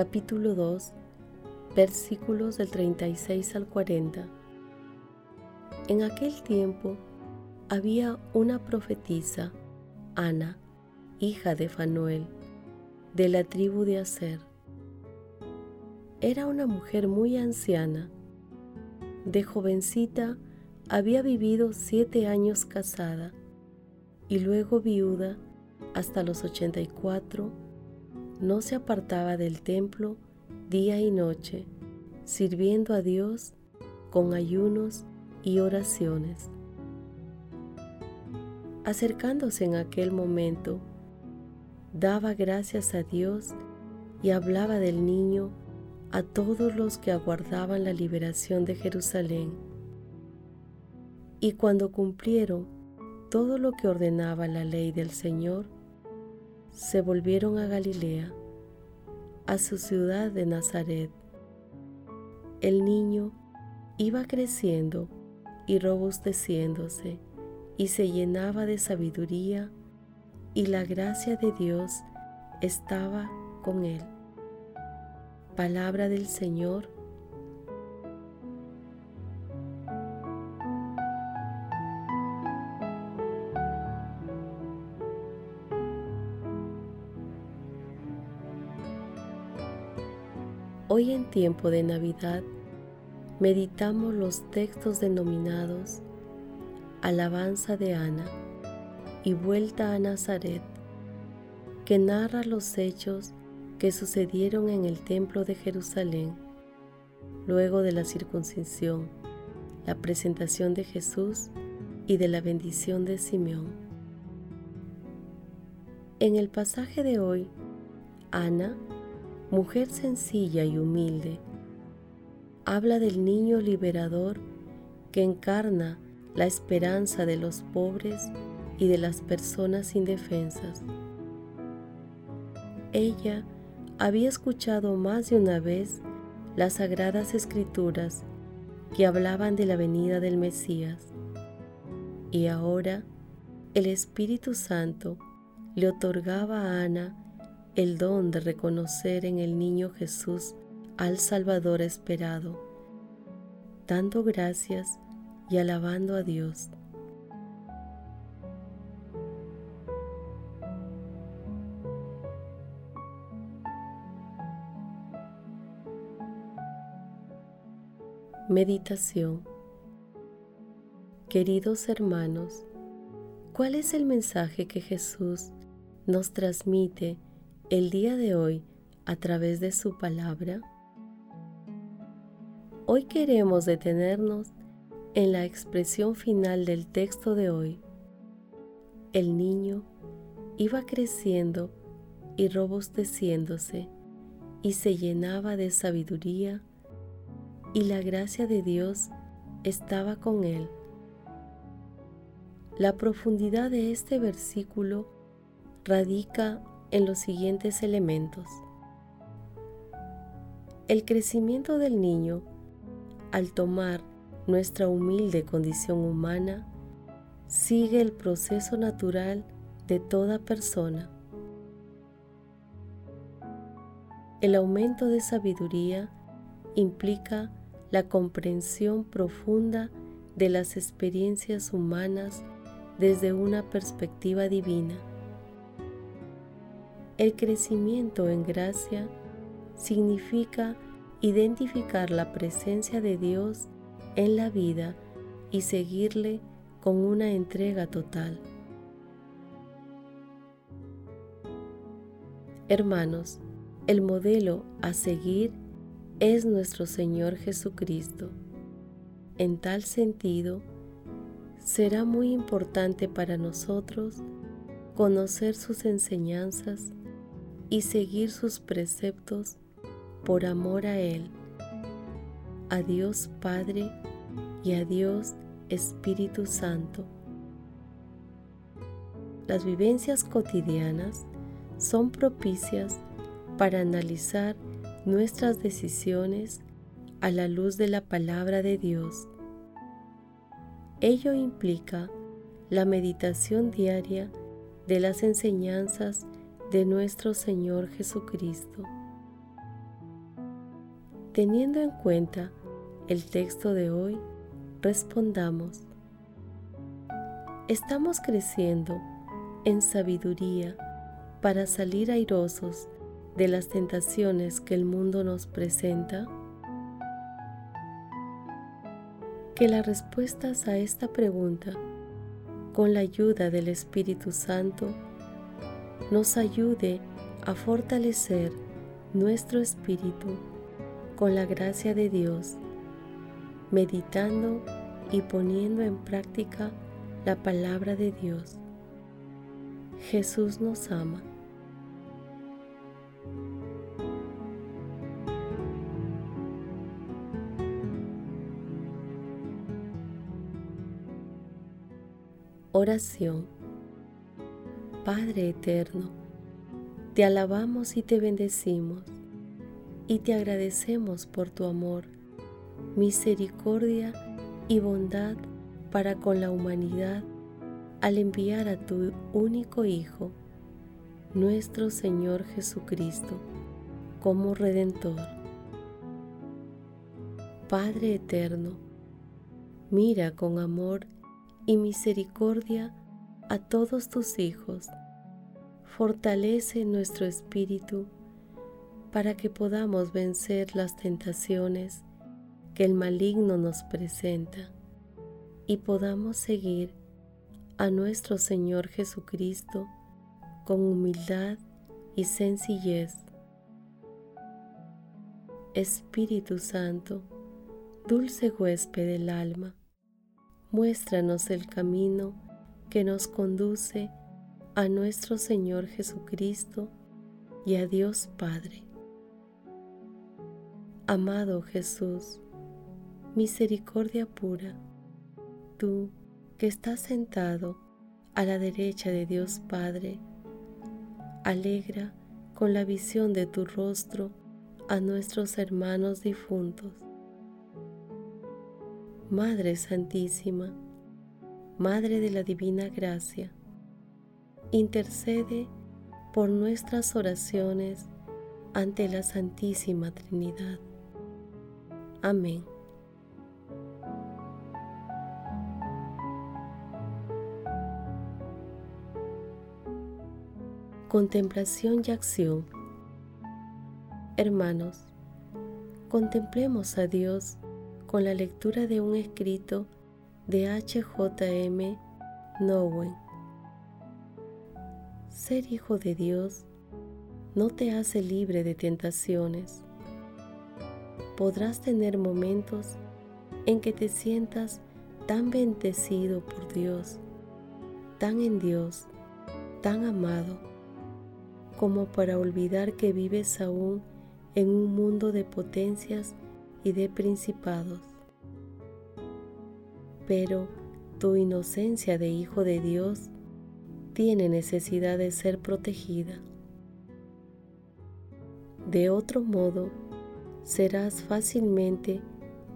capítulo 2, versículos del 36 al 40. En aquel tiempo había una profetisa, Ana, hija de Fanuel, de la tribu de Aser. Era una mujer muy anciana. De jovencita había vivido siete años casada y luego viuda hasta los 84, no se apartaba del templo día y noche, sirviendo a Dios con ayunos y oraciones. Acercándose en aquel momento, daba gracias a Dios y hablaba del niño a todos los que aguardaban la liberación de Jerusalén. Y cuando cumplieron todo lo que ordenaba la ley del Señor, se volvieron a Galilea, a su ciudad de Nazaret. El niño iba creciendo y robusteciéndose y se llenaba de sabiduría y la gracia de Dios estaba con él. Palabra del Señor Hoy en tiempo de Navidad meditamos los textos denominados Alabanza de Ana y Vuelta a Nazaret, que narra los hechos que sucedieron en el templo de Jerusalén luego de la circuncisión, la presentación de Jesús y de la bendición de Simeón. En el pasaje de hoy, Ana mujer sencilla y humilde, habla del niño liberador que encarna la esperanza de los pobres y de las personas indefensas. Ella había escuchado más de una vez las sagradas escrituras que hablaban de la venida del Mesías y ahora el Espíritu Santo le otorgaba a Ana el don de reconocer en el niño Jesús al Salvador esperado, dando gracias y alabando a Dios. Meditación Queridos hermanos, ¿cuál es el mensaje que Jesús nos transmite el día de hoy a través de su palabra? Hoy queremos detenernos en la expresión final del texto de hoy. El niño iba creciendo y robusteciéndose y se llenaba de sabiduría y la gracia de Dios estaba con él. La profundidad de este versículo radica en los siguientes elementos. El crecimiento del niño, al tomar nuestra humilde condición humana, sigue el proceso natural de toda persona. El aumento de sabiduría implica la comprensión profunda de las experiencias humanas desde una perspectiva divina el crecimiento en gracia significa identificar la presencia de Dios en la vida y seguirle con una entrega total. Hermanos, el modelo a seguir es nuestro Señor Jesucristo. En tal sentido, será muy importante para nosotros conocer sus enseñanzas y seguir sus preceptos por amor a Él, a Dios Padre y a Dios Espíritu Santo. Las vivencias cotidianas son propicias para analizar nuestras decisiones a la luz de la palabra de Dios. Ello implica la meditación diaria de las enseñanzas de nuestro Señor Jesucristo. Teniendo en cuenta el texto de hoy, respondamos, ¿estamos creciendo en sabiduría para salir airosos de las tentaciones que el mundo nos presenta? Que las respuestas a esta pregunta, con la ayuda del Espíritu Santo, nos ayude a fortalecer nuestro espíritu con la gracia de Dios, meditando y poniendo en práctica la palabra de Dios. Jesús nos ama. Oración. Padre eterno, te alabamos y te bendecimos y te agradecemos por tu amor, misericordia y bondad para con la humanidad al enviar a tu único Hijo, nuestro Señor Jesucristo, como Redentor. Padre eterno, mira con amor y misericordia a todos tus hijos. Fortalece nuestro espíritu para que podamos vencer las tentaciones que el maligno nos presenta y podamos seguir a nuestro Señor Jesucristo con humildad y sencillez. Espíritu Santo, dulce huésped del alma, muéstranos el camino que nos conduce a nuestro Señor Jesucristo y a Dios Padre. Amado Jesús, misericordia pura, tú que estás sentado a la derecha de Dios Padre, alegra con la visión de tu rostro a nuestros hermanos difuntos Madre Santísima, Madre de la Divina Gracia, intercede por nuestras oraciones ante la Santísima Trinidad. Amén. Contemplación y acción. Hermanos, contemplemos a Dios con la lectura de un escrito de H.J.M. Nowen. Ser hijo de Dios no te hace libre de tentaciones. Podrás tener momentos en que te sientas tan bendecido por Dios, tan en Dios, tan amado, como para olvidar que vives aún en un mundo de potencias y de principados. Pero tu inocencia de hijo de Dios tiene necesidad de ser protegida. De otro modo, serás fácilmente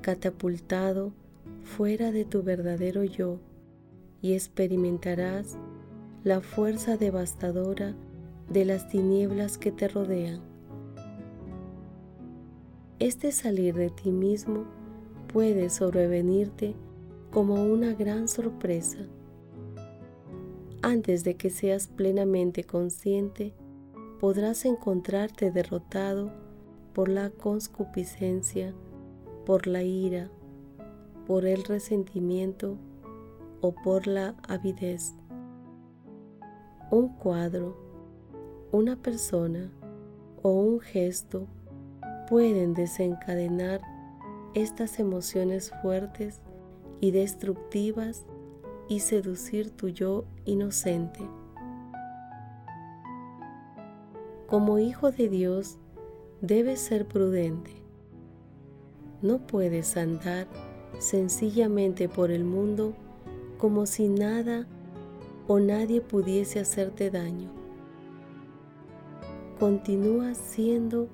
catapultado fuera de tu verdadero yo y experimentarás la fuerza devastadora de las tinieblas que te rodean. Este salir de ti mismo puede sobrevenirte como una gran sorpresa. Antes de que seas plenamente consciente, podrás encontrarte derrotado por la conscupiscencia, por la ira, por el resentimiento o por la avidez. Un cuadro, una persona o un gesto pueden desencadenar estas emociones fuertes y destructivas y seducir tu yo inocente. Como hijo de Dios, debes ser prudente. No puedes andar sencillamente por el mundo como si nada o nadie pudiese hacerte daño. Continúa siendo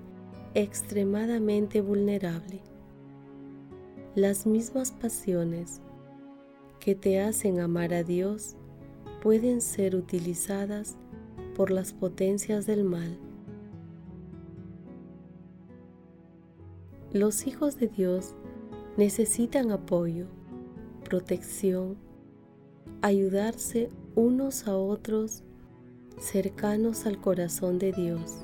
extremadamente vulnerable. Las mismas pasiones que te hacen amar a Dios pueden ser utilizadas por las potencias del mal. Los hijos de Dios necesitan apoyo, protección, ayudarse unos a otros cercanos al corazón de Dios.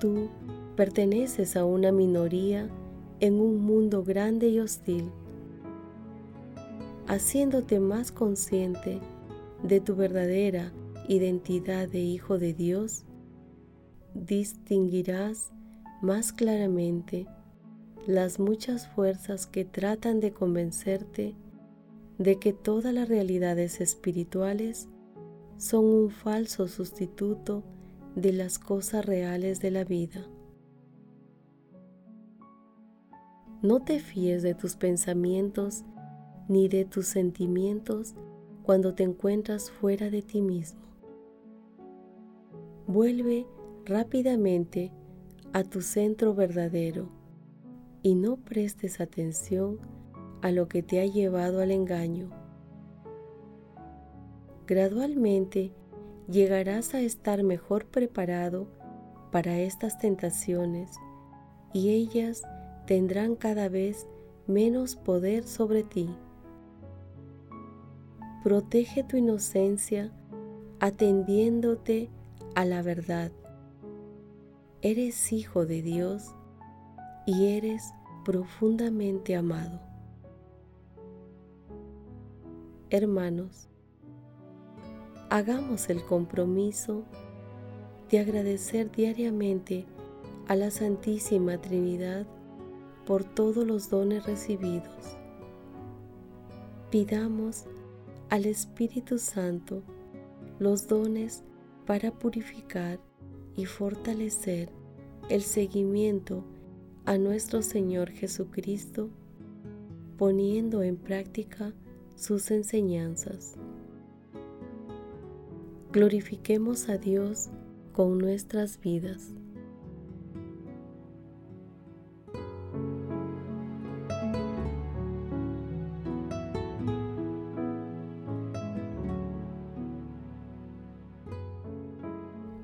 Tú perteneces a una minoría en un mundo grande y hostil, haciéndote más consciente de tu verdadera identidad de hijo de Dios, distinguirás más claramente las muchas fuerzas que tratan de convencerte de que todas las realidades espirituales son un falso sustituto de las cosas reales de la vida. No te fíes de tus pensamientos ni de tus sentimientos cuando te encuentras fuera de ti mismo. Vuelve rápidamente a tu centro verdadero y no prestes atención a lo que te ha llevado al engaño. Gradualmente llegarás a estar mejor preparado para estas tentaciones y ellas tendrán cada vez menos poder sobre ti. Protege tu inocencia atendiéndote a la verdad eres hijo de Dios y eres profundamente amado. Hermanos, hagamos el compromiso de agradecer diariamente a la Santísima Trinidad por todos los dones recibidos. Pidamos al Espíritu Santo los dones para purificar y fortalecer el seguimiento a nuestro Señor Jesucristo, poniendo en práctica sus enseñanzas. Glorifiquemos a Dios con nuestras vidas.